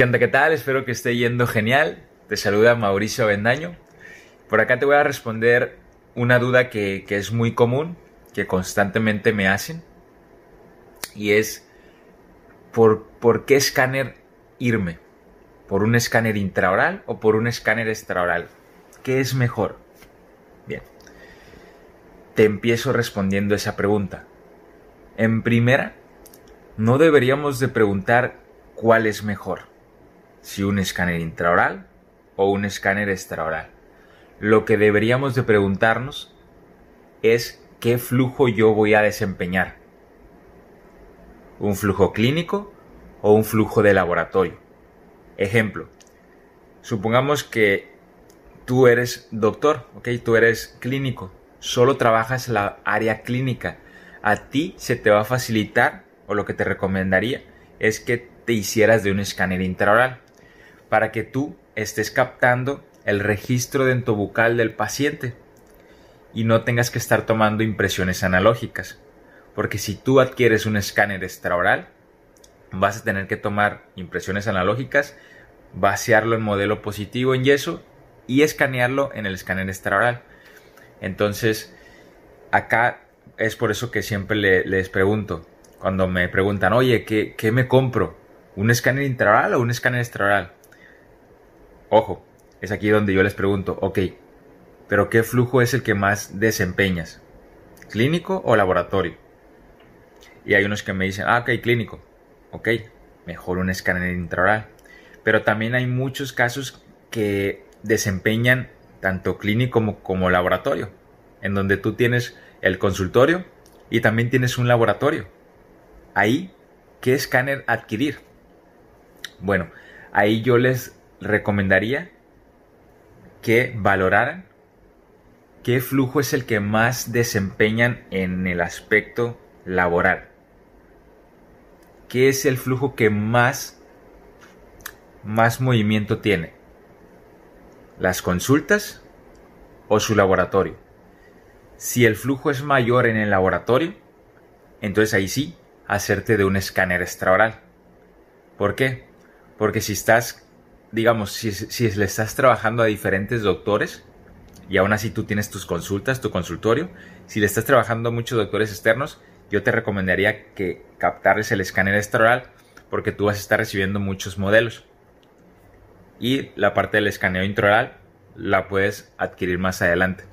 ¿Qué? ¿Qué tal? Espero que esté yendo genial. Te saluda Mauricio Bendaño. Por acá te voy a responder una duda que, que es muy común, que constantemente me hacen. Y es, ¿por, ¿por qué escáner irme? ¿Por un escáner intraoral o por un escáner extraoral? ¿Qué es mejor? Bien. Te empiezo respondiendo esa pregunta. En primera, no deberíamos de preguntar cuál es mejor, si un escáner intraoral o un escáner extraoral. Lo que deberíamos de preguntarnos es qué flujo yo voy a desempeñar. ¿Un flujo clínico o un flujo de laboratorio? Ejemplo, supongamos que tú eres doctor, ¿ok? Tú eres clínico, solo trabajas la área clínica. A ti se te va a facilitar, o lo que te recomendaría, es que te hicieras de un escáner intraoral para que tú estés captando el registro dentobucal del paciente y no tengas que estar tomando impresiones analógicas. Porque si tú adquieres un escáner extraoral, vas a tener que tomar impresiones analógicas, vaciarlo en modelo positivo en yeso y escanearlo en el escáner extraoral. Entonces, acá es por eso que siempre les pregunto, cuando me preguntan, oye, ¿qué, ¿qué, me compro? ¿Un escáner intraoral o un escáner extraoral? Ojo, es aquí donde yo les pregunto, ok, pero ¿qué flujo es el que más desempeñas? ¿Clínico o laboratorio? Y hay unos que me dicen, ah, ok, clínico. Ok, mejor un escáner intraoral. Pero también hay muchos casos que desempeñan tanto clínico como, como laboratorio, en donde tú tienes el consultorio y también tienes un laboratorio. Ahí, ¿qué escáner adquirir? Bueno, ahí yo les recomendaría que valoraran qué flujo es el que más desempeñan en el aspecto laboral. ¿Qué es el flujo que más, más movimiento tiene? ¿Las consultas o su laboratorio? Si el flujo es mayor en el laboratorio, entonces ahí sí, hacerte de un escáner extraoral. ¿Por qué? Porque si estás, digamos, si, si le estás trabajando a diferentes doctores, y aún así tú tienes tus consultas, tu consultorio, si le estás trabajando a muchos doctores externos, yo te recomendaría que captares el escáner extraoral porque tú vas a estar recibiendo muchos modelos. Y la parte del escaneo intraoral la puedes adquirir más adelante.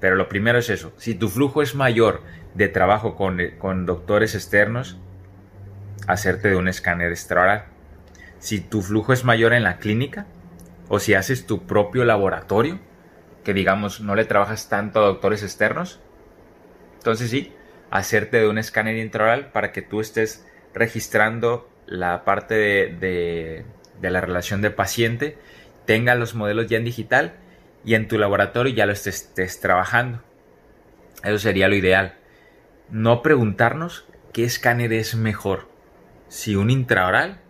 Pero lo primero es eso. Si tu flujo es mayor de trabajo con, con doctores externos, hacerte de un escáner extraoral. Si tu flujo es mayor en la clínica o si haces tu propio laboratorio, que digamos no le trabajas tanto a doctores externos, entonces sí, hacerte de un escáner intraoral para que tú estés registrando la parte de, de, la relación de paciente, tenga los modelos ya en digital y en tu laboratorio ya lo estés, estés trabajando. Eso sería lo ideal. No preguntarnos qué escáner es mejor, si un intraoral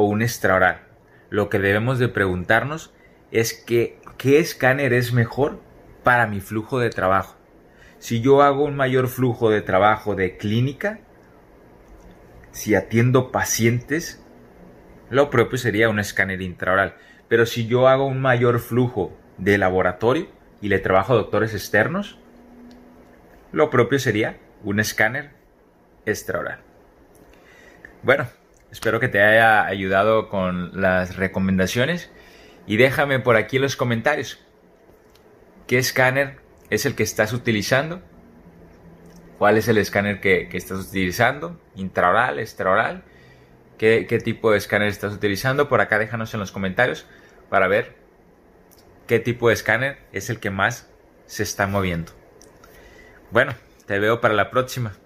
o un extraoral. Lo que debemos de preguntarnos es qué escáner es mejor para mi flujo de trabajo. Si yo hago un mayor flujo de trabajo de clínica, si atiendo pacientes, lo propio sería un escáner intraoral. Pero si yo hago un mayor flujo de laboratorio y le trabajo a doctores externos, lo propio sería un escáner extraoral. Bueno, espero que te haya ayudado con las recomendaciones y déjame por aquí en los comentarios qué escáner es el que estás utilizando, cuál es el escáner que, estás utilizando, intraoral, extraoral, ¿Qué, qué tipo de escáner estás utilizando. Por acá déjanos en los comentarios para ver qué tipo de escáner es el que más se está moviendo. Bueno, te veo para la próxima.